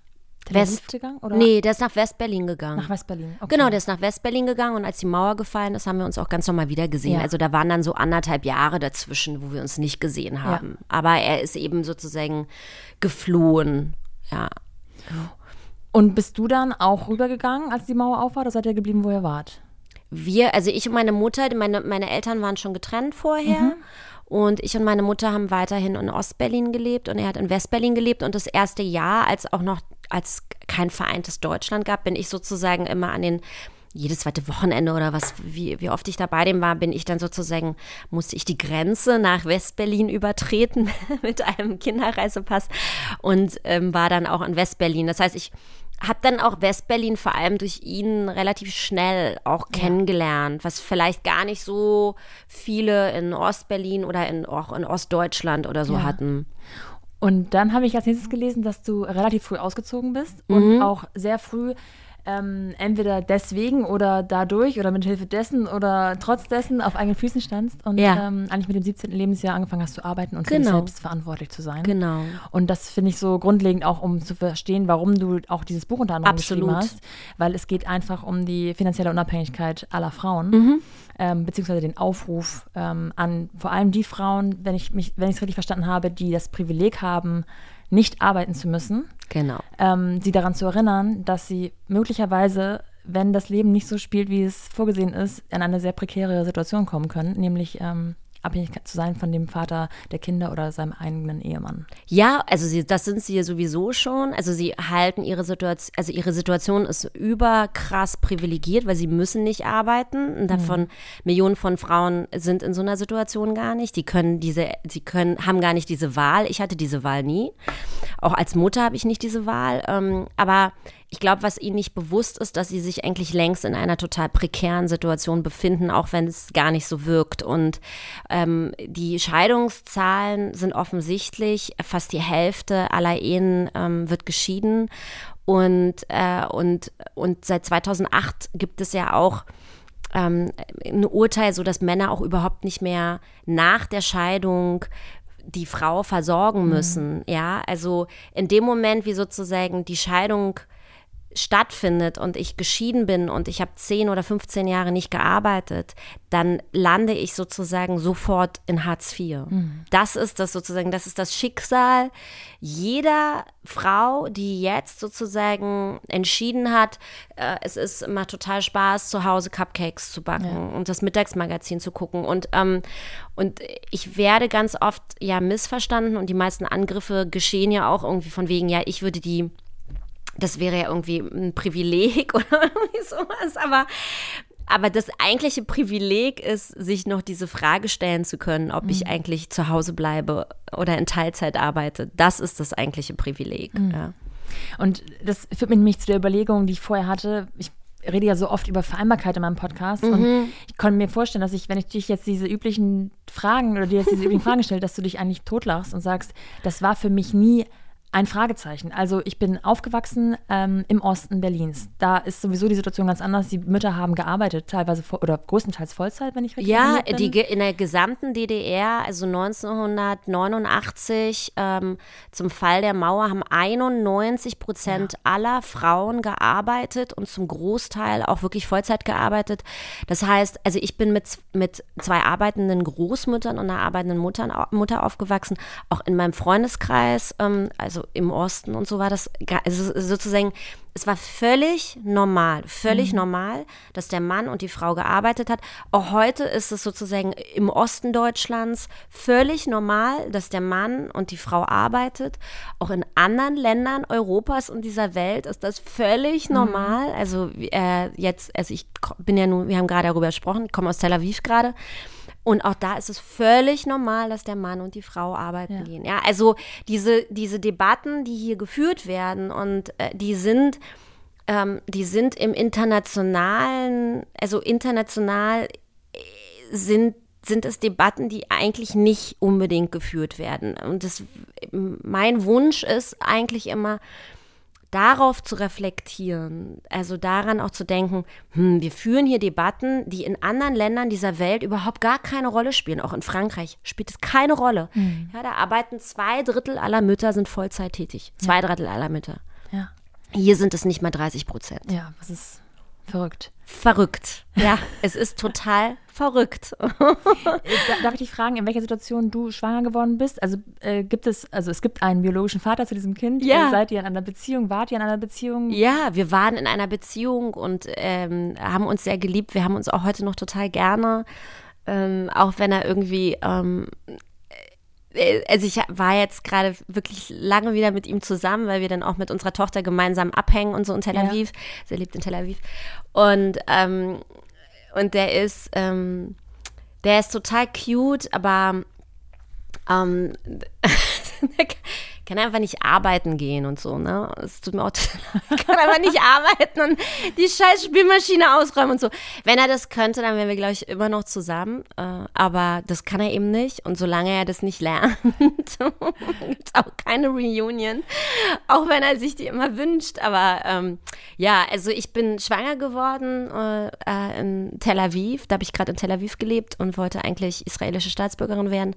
Der West- gegangen? Oder? Nee, der ist nach West-Berlin gegangen. Nach West-Berlin. Okay. Genau, der ist nach West-Berlin gegangen und als die Mauer gefallen ist, haben wir uns auch ganz normal wieder gesehen. Ja. Also da waren dann so anderthalb Jahre dazwischen, wo wir uns nicht gesehen haben. Aber er ist eben sozusagen geflohen. Ja. Und bist du dann auch rübergegangen, als die Mauer auf war, oder seid ihr geblieben, wo ihr wart? Wir, also ich und meine Mutter, meine, meine Eltern waren schon getrennt vorher. Mhm. Und ich und meine Mutter haben weiterhin in Ostberlin gelebt und er hat in Westberlin gelebt. Und das erste Jahr, als auch noch, als kein vereintes Deutschland gab, bin ich sozusagen immer an den jedes zweite Wochenende oder was, wie, wie oft ich da bei dem war, bin ich dann sozusagen, musste ich die Grenze nach Westberlin übertreten mit einem Kinderreisepass und ähm, war dann auch in Westberlin. Das heißt, ich habe dann auch Westberlin vor allem durch ihn relativ schnell auch kennengelernt, was vielleicht gar nicht so viele in Ostberlin oder in, auch in Ostdeutschland oder so Ja. hatten. Und dann habe ich als nächstes gelesen, dass du relativ früh ausgezogen bist Mhm. und auch sehr früh ähm, entweder deswegen oder dadurch oder mit Hilfe dessen oder trotz dessen auf eigenen Füßen standst und Ja. ähm, eigentlich mit dem 17. Lebensjahr angefangen hast zu arbeiten und für dich Genau. selbst verantwortlich zu sein. Genau. Und das finde ich so grundlegend auch, um zu verstehen, warum du auch dieses Buch unter anderem Absolut. geschrieben hast, weil es geht einfach um die finanzielle Unabhängigkeit aller Frauen, Mhm. Ähm, beziehungsweise den Aufruf ähm, an vor allem die Frauen, wenn ich mich, wenn ich es richtig verstanden habe, die das Privileg haben, nicht arbeiten zu müssen, Genau. ähm, sie daran zu erinnern, dass sie möglicherweise, wenn das Leben nicht so spielt, wie es vorgesehen ist, in eine sehr prekäre Situation kommen können, nämlich ähm, abhängig zu sein von dem Vater der Kinder oder seinem eigenen Ehemann. Ja, also sie, das sind sie ja sowieso schon. Also sie halten ihre Situation, also ihre Situation ist überkrass privilegiert, weil sie müssen nicht arbeiten. Und davon Millionen von Frauen sind in so einer Situation gar nicht. Die können diese, sie können, haben gar nicht diese Wahl. Ich hatte diese Wahl nie. Auch als Mutter habe ich nicht diese Wahl. Ähm, aber ich glaube, was ihnen nicht bewusst ist, dass sie sich eigentlich längst in einer total prekären Situation befinden, auch wenn es gar nicht so wirkt. Und ähm, die Scheidungszahlen sind offensichtlich. Fast die Hälfte aller Ehen ähm, wird geschieden. Und, äh, und, und seit 2008 gibt es ja auch ähm, ein Urteil, so dass Männer auch überhaupt nicht mehr nach der Scheidung die Frau versorgen müssen. Ja, also in dem Moment, wie sozusagen die Scheidung stattfindet und ich geschieden bin und ich habe 10 oder 15 Jahre nicht gearbeitet, dann lande ich sozusagen sofort in Hartz IV. Das ist das sozusagen, das ist das Schicksal jeder Frau, die jetzt sozusagen entschieden hat, äh, es ist immer total Spaß, zu Hause Cupcakes zu backen und das Mittagsmagazin zu gucken. Und, ähm, und ich werde ganz oft ja missverstanden und die meisten Angriffe geschehen ja auch irgendwie von wegen, ja, ich würde die das wäre ja irgendwie ein Privileg oder irgendwie sowas, aber aber das eigentliche Privileg ist, sich noch diese Frage stellen zu können, ob ich eigentlich zu Hause bleibe oder in Teilzeit arbeite. Das ist das eigentliche Privileg. Ja. Und das führt mich nämlich zu der Überlegung, die ich vorher hatte. Ich rede ja so oft über Vereinbarkeit in meinem Podcast und ich konnte mir vorstellen, dass ich, wenn ich dich jetzt diese üblichen Fragen oder dir jetzt diese üblichen Fragen stelle, dass du dich eigentlich totlachst und sagst, das war für mich nie ein Fragezeichen. Also ich bin aufgewachsen ähm, im Osten Berlins. Da ist sowieso die Situation ganz anders. Die Mütter haben gearbeitet, teilweise oder größtenteils Vollzeit, wenn ich richtig Ja, bin. die, ge- in der gesamten DDR, also 1989, ähm, zum Fall der Mauer, haben 91 Prozent aller Frauen gearbeitet und zum Großteil auch wirklich Vollzeit gearbeitet. Das heißt, also ich bin mit, mit zwei arbeitenden Großmüttern und einer arbeitenden Mutter, Mutter aufgewachsen, auch in meinem Freundeskreis, ähm, also im Osten und so war das also sozusagen es war völlig normal, völlig normal, dass der Mann und die Frau gearbeitet hat. Auch heute ist es sozusagen im Osten Deutschlands völlig normal, dass der Mann und die Frau arbeitet. Auch in anderen Ländern Europas und dieser Welt ist das völlig normal. Also äh, jetzt, also ich bin ja nun, wir haben gerade darüber gesprochen, ich komme aus Tel Aviv gerade. Und auch da ist es völlig normal, dass der Mann und die Frau arbeiten Ja. gehen. Ja, also diese, diese Debatten, die hier geführt werden und äh, die sind, ähm, die sind im internationalen, also international äh, sind sind es Debatten, die eigentlich nicht unbedingt geführt werden. Und das, mein Wunsch ist eigentlich immer, darauf zu reflektieren, also daran auch zu denken, hm, wir führen hier Debatten, die in anderen Ländern dieser Welt überhaupt gar keine Rolle spielen. Auch in Frankreich spielt es keine Rolle. Ja, da arbeiten zwei Drittel aller Mütter sind Vollzeit tätig. Zwei Drittel aller Mütter. Ja. Hier sind es nicht mal 30 Prozent. Ja, was ist verrückt. Verrückt. Ja, es ist total verrückt. Darf ich dich fragen, in welcher Situation du schwanger geworden bist? Also äh, gibt es, also es gibt einen biologischen Vater zu diesem Kind. Ja. Äh, seid ihr in einer Beziehung? Wart ihr in einer Beziehung? Ja, wir waren in einer Beziehung und ähm, haben uns sehr geliebt. Wir haben uns auch heute noch total gerne. Ähm, auch wenn er irgendwie ähm, äh, also ich war jetzt gerade wirklich lange wieder mit ihm zusammen, weil wir dann auch mit unserer Tochter gemeinsam abhängen und so in Tel Aviv. Ja. Sie lebt in Tel Aviv. Und, ähm, und der ist, ähm, der ist total cute, aber ähm, kann einfach nicht arbeiten gehen und so, ne? Es tut mir auch ich kann einfach nicht arbeiten und die scheiß Spielmaschine ausräumen und so. Wenn er das könnte, dann wären wir, glaube ich, immer noch zusammen. Äh, aber das kann er eben nicht. Und solange er das nicht lernt, gibt es auch keine Reunion. Auch wenn er sich die immer wünscht. Aber ähm, ja, also ich bin schwanger geworden äh, äh in Tel Aviv. Da habe ich gerade in Tel Aviv gelebt und wollte eigentlich israelische Staatsbürgerin werden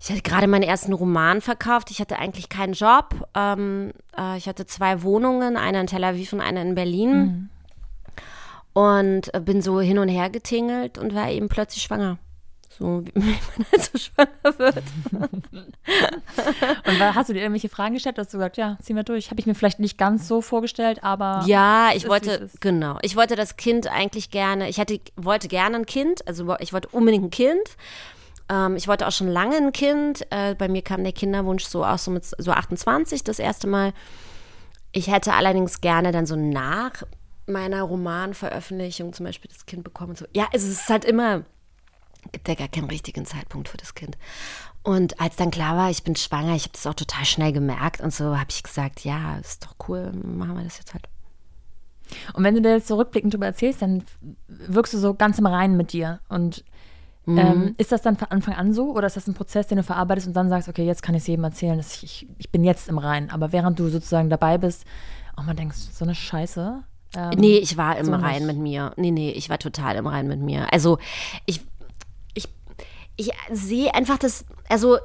ich hatte gerade meinen ersten Roman verkauft. Ich hatte eigentlich keinen Job. Ähm, äh, ich hatte zwei Wohnungen, eine in Tel Aviv und eine in Berlin. Mhm. Und äh, bin so hin und her getingelt und war eben plötzlich schwanger. So wie man halt so schwanger wird. und war, hast du dir irgendwelche Fragen gestellt? Hast du gesagt, ja, ziehen wir durch. Habe ich mir vielleicht nicht ganz so vorgestellt, aber. Ja, ich wollte, genau. Ich wollte das Kind eigentlich gerne, ich hatte, wollte gerne ein Kind, also ich wollte unbedingt ein Kind. Ähm, ich wollte auch schon lange ein Kind. Äh, bei mir kam der Kinderwunsch so aus so mit so 28 das erste Mal. Ich hätte allerdings gerne dann so nach meiner Romanveröffentlichung zum Beispiel das Kind bekommen. So. Ja, es ist halt immer, gibt ja gar keinen richtigen Zeitpunkt für das Kind. Und als dann klar war, ich bin schwanger, ich habe das auch total schnell gemerkt und so habe ich gesagt, ja, ist doch cool, machen wir das jetzt halt. Und wenn du dir jetzt zurückblickend darüber erzählst, dann wirkst du so ganz im Reinen mit dir und Mhm. Ähm, ist das dann von Anfang an so oder ist das ein Prozess, den du verarbeitest und dann sagst, okay, jetzt kann ich es jedem erzählen, dass ich, ich bin jetzt im Reinen. Aber während du sozusagen dabei bist, auch oh, man denkt, so eine Scheiße. Ähm, nee, ich war im so Rein mit mir. Nee, nee, ich war total im Rein mit mir. Also ich, ich, ich sehe einfach das, also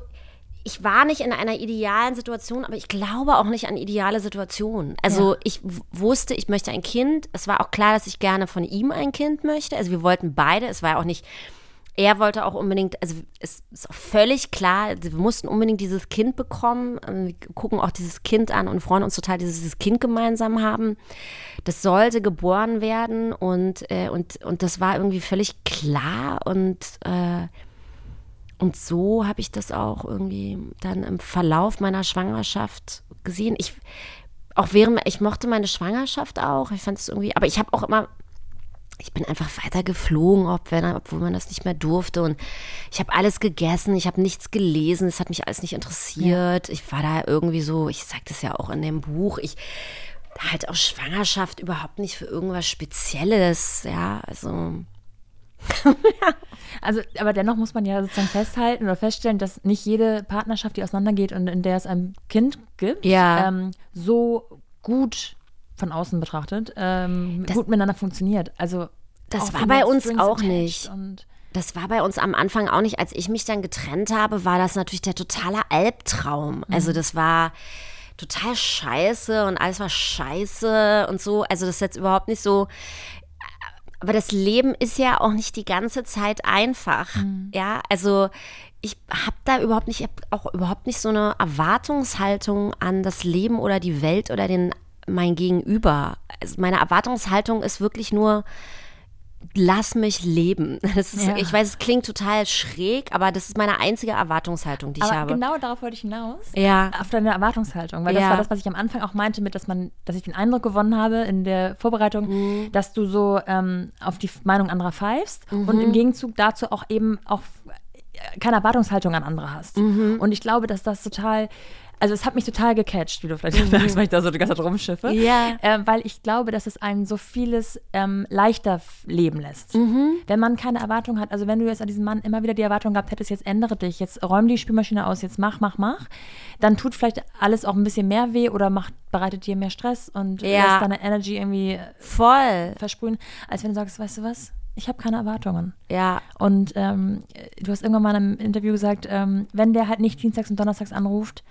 ich war nicht in einer idealen Situation, aber ich glaube auch nicht an ideale Situationen. Also ja. ich wusste, ich möchte ein Kind. Es war auch klar, dass ich gerne von ihm ein Kind möchte. Also wir wollten beide. Es war ja auch nicht er wollte auch unbedingt, also es ist auch völlig klar, wir mussten unbedingt dieses Kind bekommen. Wir gucken auch dieses Kind an und freuen uns total, dass dieses Kind gemeinsam haben. Das sollte geboren werden und, äh, und, und das war irgendwie völlig klar und, äh, und so habe ich das auch irgendwie dann im Verlauf meiner Schwangerschaft gesehen. Ich, auch während, ich mochte meine Schwangerschaft auch. Ich fand es irgendwie, aber ich habe auch immer ich bin einfach weiter geflogen, obwohl man das nicht mehr durfte. Und ich habe alles gegessen, ich habe nichts gelesen, es hat mich alles nicht interessiert. Ja. Ich war da irgendwie so, ich sage das ja auch in dem Buch, ich halt auch Schwangerschaft überhaupt nicht für irgendwas Spezielles, ja, also. Also, aber dennoch muss man ja sozusagen festhalten oder feststellen, dass nicht jede Partnerschaft, die auseinandergeht und in der es ein Kind gibt, ja. ähm, so gut von außen betrachtet, ähm, das, gut miteinander funktioniert. Also das war bei uns auch nicht. das war bei uns am Anfang auch nicht. Als ich mich dann getrennt habe, war das natürlich der totale Albtraum. Mhm. Also das war total scheiße und alles war scheiße und so. Also das ist jetzt überhaupt nicht so. Aber das Leben ist ja auch nicht die ganze Zeit einfach. Mhm. Ja, also ich habe da überhaupt nicht, auch überhaupt nicht so eine Erwartungshaltung an das Leben oder die Welt oder den mein Gegenüber. Also meine Erwartungshaltung ist wirklich nur, lass mich leben. Ist, ja. Ich weiß, es klingt total schräg, aber das ist meine einzige Erwartungshaltung, die aber ich habe. Genau darauf wollte ich hinaus. Ja. Auf deine Erwartungshaltung. Weil das war das, was ich am Anfang auch meinte, mit, dass man, dass ich den Eindruck gewonnen habe in der Vorbereitung, mhm. dass du so ähm, auf die Meinung anderer pfeifst mhm. und im Gegenzug dazu auch eben auch keine Erwartungshaltung an andere hast. Mhm. Und ich glaube, dass das total also es hat mich total gecatcht, wie du vielleicht mhm. merkst, weil ich da so die ganze Zeit rumschiffe. Ja. Äh, weil ich glaube, dass es einen so vieles ähm, leichter leben lässt. Mhm. Wenn man keine Erwartung hat, also wenn du jetzt an diesen Mann immer wieder die Erwartung gehabt hättest, jetzt ändere dich, jetzt räum die Spülmaschine aus, jetzt mach, mach, mach, dann tut vielleicht alles auch ein bisschen mehr weh oder macht, bereitet dir mehr Stress und ja. lässt deine Energy irgendwie voll versprühen, als wenn du sagst, weißt du was? ich habe keine Erwartungen. Ja. Und ähm, du hast irgendwann mal in einem Interview gesagt, ähm, wenn der halt nicht dienstags und donnerstags anruft,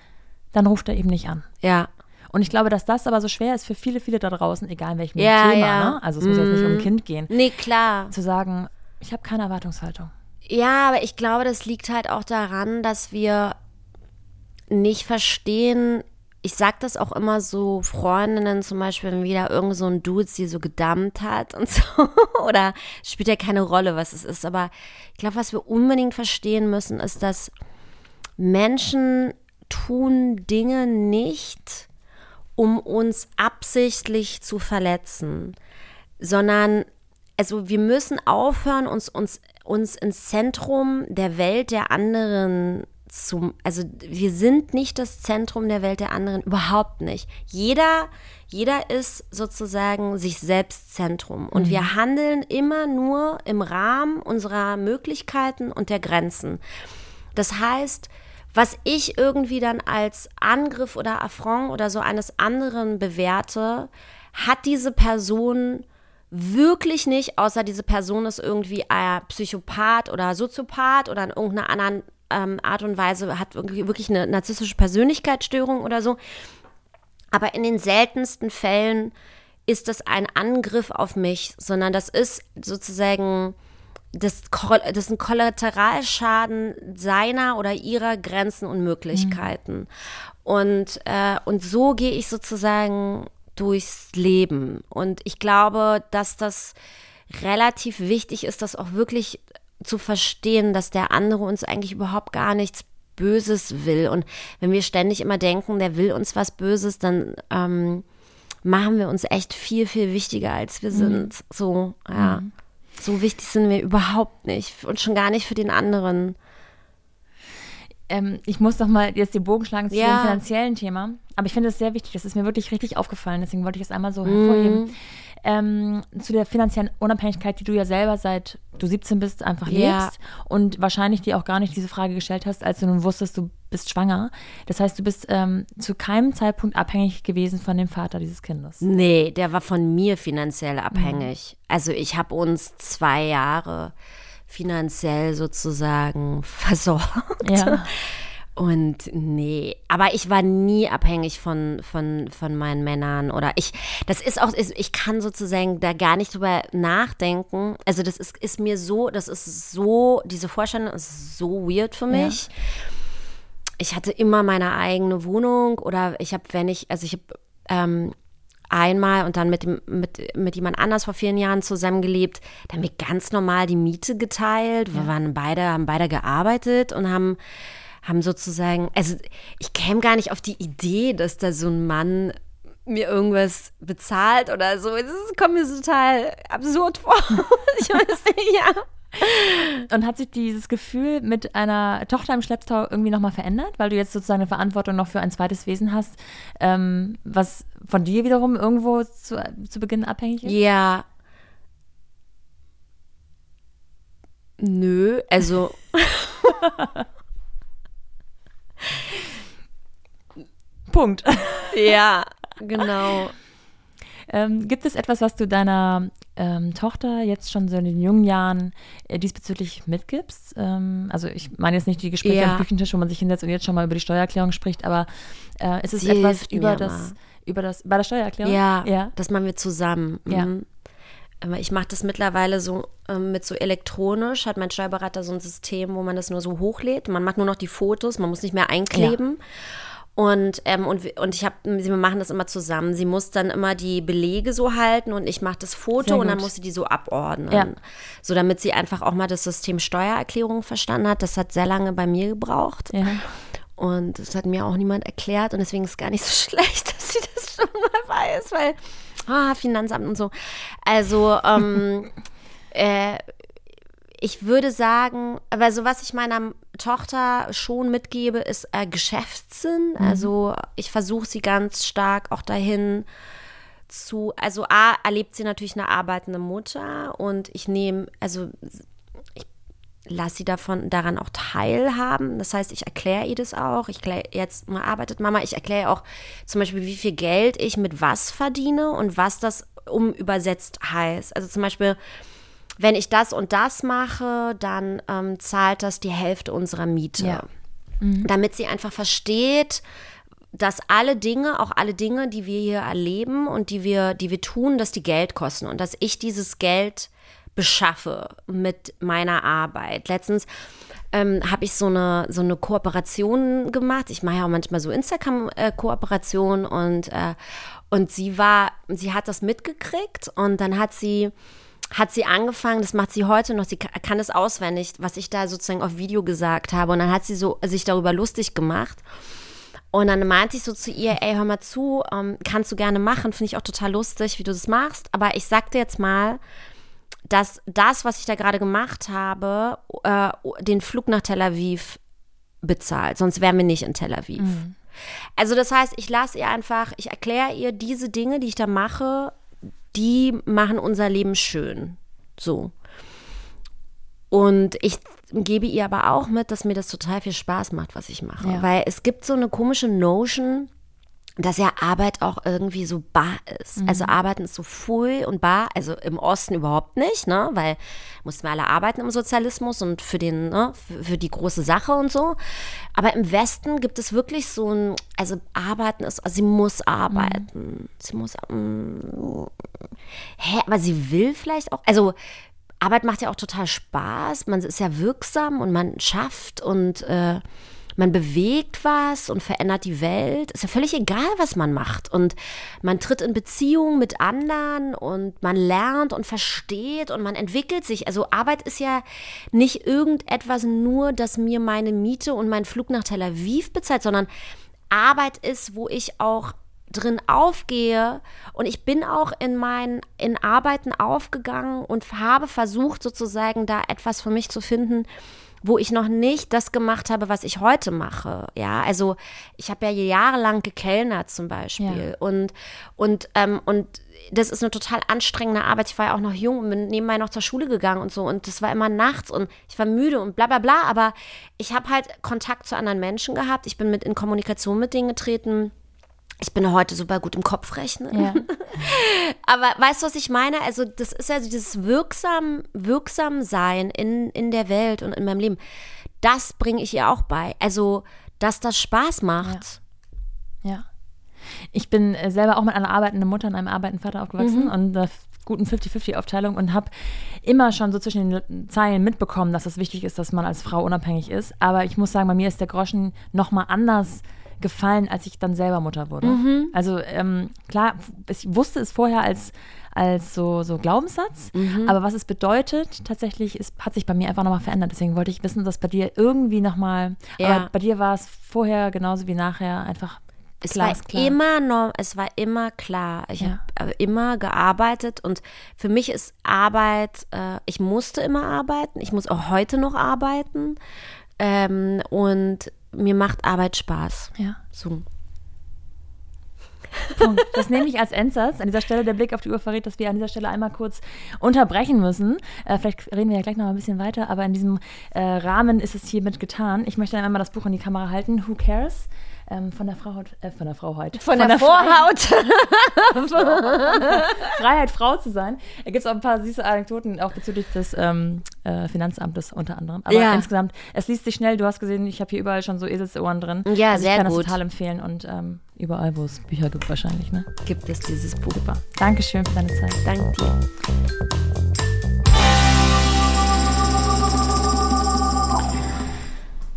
dann ruft er eben nicht an. Ja. Und ich glaube, dass das aber so schwer ist für viele, viele da draußen, egal in welchem Ja, Thema, ja. ne? Also es muss jetzt nicht um ein Mhm. Kind gehen, Nee, klar. zu sagen, ich habe keine Erwartungshaltung. Ja, aber ich glaube, das liegt halt auch daran, dass wir nicht verstehen. Ich sag das auch immer so Freundinnen zum Beispiel, wenn wieder irgend so ein Dude sie so gedammt hat und so. Oder spielt ja keine Rolle, was es ist. Aber ich glaube, was wir unbedingt verstehen müssen, ist, dass Menschen tun Dinge nicht, um uns absichtlich zu verletzen, sondern also wir müssen aufhören, uns, uns, uns ins Zentrum der Welt der anderen zu, also wir sind nicht das Zentrum der Welt der anderen, überhaupt nicht. Jeder, jeder ist sozusagen sich selbst Zentrum und wir handeln immer nur im Rahmen unserer Möglichkeiten und der Grenzen. Das heißt, was ich irgendwie dann als Angriff oder Affront oder so eines anderen bewerte, hat diese Person wirklich nicht, außer diese Person ist irgendwie ein Psychopath oder Soziopath oder in irgendeiner anderen ähm, Art und Weise hat wirklich eine narzisstische Persönlichkeitsstörung oder so. Aber in den seltensten Fällen ist das ein Angriff auf mich, sondern das ist sozusagen das, das ist ein Kollateralschaden seiner oder ihrer Grenzen und Möglichkeiten. Und, äh, und so gehe ich sozusagen durchs Leben. Und ich glaube, dass das relativ wichtig ist, das auch wirklich zu verstehen, dass der andere uns eigentlich überhaupt gar nichts Böses will. Und wenn wir ständig immer denken, der will uns was Böses, dann ähm, machen wir uns echt viel, viel wichtiger, als wir sind. So, ja. So wichtig sind wir überhaupt nicht. Und schon gar nicht für den anderen. Ähm, ich muss doch mal jetzt den Bogen schlagen zu Ja. dem finanziellen Thema. Aber ich finde es sehr wichtig. Das ist mir wirklich richtig aufgefallen. Deswegen wollte ich es einmal so Mhm. hervorheben. Ähm, zu der finanziellen Unabhängigkeit, die du ja selber seit du 17 bist einfach Ja. lebst und wahrscheinlich dir auch gar nicht diese Frage gestellt hast, als du nun wusstest, du bist schwanger. Das heißt, du bist ähm, zu keinem Zeitpunkt abhängig gewesen von dem Vater dieses Kindes. Nee, der war von mir finanziell abhängig. Also ich habe uns zwei Jahre finanziell sozusagen versorgt. Ja. Und nee, aber ich war nie abhängig von, von, von meinen Männern oder ich, das ist auch, ich kann sozusagen da gar nicht drüber nachdenken. Also das ist, ist mir so, das ist so, diese Vorstellung ist so weird für mich. Ich hatte immer meine eigene Wohnung oder ich habe, wenn ich, also ich habe ähm, einmal und dann mit, dem, mit, mit jemand anders vor vielen Jahren zusammengelebt, da haben wir ganz normal die Miete geteilt. Wir waren beide, haben beide gearbeitet und haben, haben sozusagen, also ich käme gar nicht auf die Idee, dass da so ein Mann mir irgendwas bezahlt oder so. Das kommt mir total absurd vor. ich weiß nicht, ja. Und hat sich dieses Gefühl mit einer Tochter im Schlepptau irgendwie nochmal verändert, weil du jetzt sozusagen eine Verantwortung noch für ein zweites Wesen hast, ähm, was von dir wiederum irgendwo zu, zu Beginn abhängig ist? Ja. Nö, also Punkt. ja, genau. Ähm, gibt es etwas, was du deiner ähm, Tochter jetzt schon so in den jungen Jahren äh, diesbezüglich mitgibst? Ähm, also ich meine jetzt nicht die Gespräche Ja. am Küchentisch, wo man sich hinsetzt und jetzt schon mal über die Steuererklärung spricht, aber äh, ist es Sie etwas über das, über das, bei der Steuererklärung? Ja, ja. das machen wir zusammen. Ja. Mhm. Aber ich mache das mittlerweile so ähm, mit so elektronisch, hat mein Steuerberater so ein System, wo man das nur so hochlädt. Man macht nur noch die Fotos, man muss nicht mehr einkleben. Und, ähm, und, und ich habe, wir machen das immer zusammen. Sie muss dann immer die Belege so halten und ich mache das Foto und dann muss sie die so abordnen. Ja. So damit sie einfach auch mal das System Steuererklärung verstanden hat. Das hat sehr lange bei mir gebraucht. Ja. Und das hat mir auch niemand erklärt und deswegen ist es gar nicht so schlecht, dass sie das schon mal weiß, weil ah, Finanzamt und so. Also ähm, äh, ich würde sagen, also was ich meiner Tochter schon mitgebe, ist äh, Geschäftssinn. Also ich versuche sie ganz stark auch dahin zu, also A, erlebt sie natürlich eine arbeitende Mutter und ich nehme, also lass sie davon daran auch teilhaben. Das heißt, ich erkläre ihr das auch. Ich erkläre jetzt mal arbeitet Mama. Ich erkläre auch zum Beispiel, wie viel Geld ich mit was verdiene und was das umübersetzt heißt. Also zum Beispiel, wenn ich das und das mache, dann ähm, zahlt das die Hälfte unserer Miete. Ja. Damit sie einfach versteht, dass alle Dinge, auch alle Dinge, die wir hier erleben und die wir, die wir tun, dass die Geld kosten und dass ich dieses Geld beschaffe mit meiner Arbeit. Letztens ähm, habe ich so eine, so eine Kooperation gemacht. Ich mache ja auch manchmal so Instagram-Kooperationen und, äh, und sie war, sie hat das mitgekriegt und dann hat sie hat sie angefangen, das macht sie heute noch, sie kann es auswendig, was ich da sozusagen auf Video gesagt habe. Und dann hat sie so sich darüber lustig gemacht. Und dann meinte ich so zu ihr, ey, hör mal zu, ähm, kannst du gerne machen, finde ich auch total lustig, wie du das machst. Aber ich sag dir jetzt mal, dass das, was ich da gerade gemacht habe, äh, den Flug nach Tel Aviv bezahlt. Sonst wären wir nicht in Tel Aviv. Mhm. Also das heißt, ich lasse ihr einfach, ich erkläre ihr diese Dinge, die ich da mache, die machen unser Leben schön. So. Und ich gebe ihr aber auch mit, dass mir das total viel Spaß macht, was ich mache. Ja. Weil es gibt so eine komische Notion, dass ja Arbeit auch irgendwie so bar ist. Mhm. Also Arbeiten ist so full und bar, also im Osten überhaupt nicht, ne? Weil mussten wir alle arbeiten im Sozialismus und für den, ne, für, die große Sache und so. Aber im Westen gibt es wirklich so ein, also Arbeiten ist, also sie muss arbeiten. Mhm. Sie muss, mm, hä, aber sie will vielleicht auch, also Arbeit macht ja auch total Spaß, man ist ja wirksam und man schafft und äh, man bewegt was und verändert die Welt. Ist ja völlig egal, was man macht. Und man tritt in Beziehung mit anderen und man lernt und versteht und man entwickelt sich. Also Arbeit ist ja nicht irgendetwas nur, das mir meine Miete und meinen Flug nach Tel Aviv bezahlt, sondern Arbeit ist, wo ich auch drin aufgehe und ich bin auch in meinen in Arbeiten aufgegangen und habe versucht sozusagen da etwas für mich zu finden, wo ich noch nicht das gemacht habe, was ich heute mache. Ja, also ich habe ja jahrelang gekellnert zum Beispiel. Ja. Und, und, ähm, und das ist eine total anstrengende Arbeit. Ich war ja auch noch jung und bin nebenbei noch zur Schule gegangen und so. Und das war immer nachts und ich war müde und bla bla bla. Aber ich habe halt Kontakt zu anderen Menschen gehabt. Ich bin mit in Kommunikation mit denen getreten ich bin heute super gut im Kopf rechnen. Ja. Aber weißt du, was ich meine? Also, das ist ja dieses wirksam, wirksam sein in, in der Welt und in meinem Leben. Das bringe ich ihr auch bei. Also, dass das Spaß macht. Ja. ja. Ich bin äh, selber auch mit einer arbeitenden Mutter und einem arbeitenden Vater aufgewachsen mhm. und der guten 50-50-Aufteilung und habe immer schon so zwischen den Zeilen mitbekommen, dass es wichtig ist, dass man als Frau unabhängig ist. Aber ich muss sagen, bei mir ist der Groschen noch mal anders gefallen, als ich dann selber Mutter wurde. Mhm. Also ähm, klar, ich wusste es vorher als, als so, so Glaubenssatz, mhm. aber was es bedeutet, tatsächlich ist, hat sich bei mir einfach nochmal verändert. Deswegen wollte ich wissen, dass bei dir irgendwie nochmal, ja. aber bei dir war es vorher genauso wie nachher einfach es war klar. immer es war immer klar. Ich ja. habe immer gearbeitet und für mich ist Arbeit, äh, ich musste immer arbeiten, ich muss auch heute noch arbeiten. Ähm, und mir macht Arbeit Spaß. Ja. So. Punkt. Das nehme ich als Endsatz. An dieser Stelle der Blick auf die Uhr verrät, dass wir an dieser Stelle einmal kurz unterbrechen müssen. Äh, vielleicht reden wir ja gleich noch ein bisschen weiter, aber in diesem äh, Rahmen ist es hiermit getan. Ich möchte einmal das Buch in die Kamera halten. Who cares? Ähm, von der Frau äh, von der Frau heute. Von, von der, der Vorhaut. Freiheit, Frau zu sein. Da gibt es auch ein paar süße Anekdoten, auch bezüglich des ähm, äh, Finanzamtes unter anderem. Aber ja. insgesamt, es liest sich schnell. Du hast gesehen, ich habe hier überall schon so Eselsohren drin. Ja, also sehr gut. Ich kann gut. das total empfehlen und ähm, überall, wo es Bücher gibt wahrscheinlich. Ne? Gibt es dieses Buch. Super. Dankeschön für deine Zeit. Danke dir.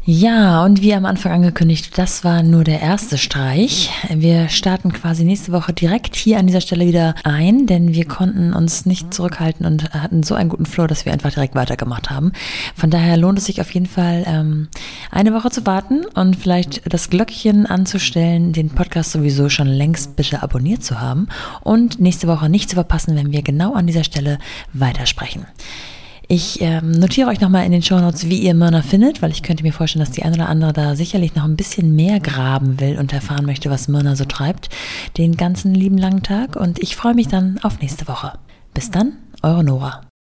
Ja, und wie am Anfang angekündigt, das war nur der erste Streich. Wir starten quasi nächste Woche direkt hier an dieser Stelle wieder ein, denn wir konnten uns nicht zurückhalten und hatten so einen guten Flow, dass wir einfach direkt weitergemacht haben. Von daher lohnt es sich auf jeden Fall, ähm, eine Woche zu warten und vielleicht das Glöckchen anzustellen, den Podcast sowieso schon längst bitte abonniert zu haben und nächste Woche nicht zu verpassen, wenn wir genau an dieser Stelle weitersprechen. Ich ähm, notiere euch nochmal in den Shownotes, wie ihr Mörner findet, weil ich könnte mir vorstellen, dass die ein oder andere da sicherlich noch ein bisschen mehr graben will und erfahren möchte, was Mörner so treibt, den ganzen lieben langen Tag. Und ich freue mich dann auf nächste Woche. Bis dann, eure Nora.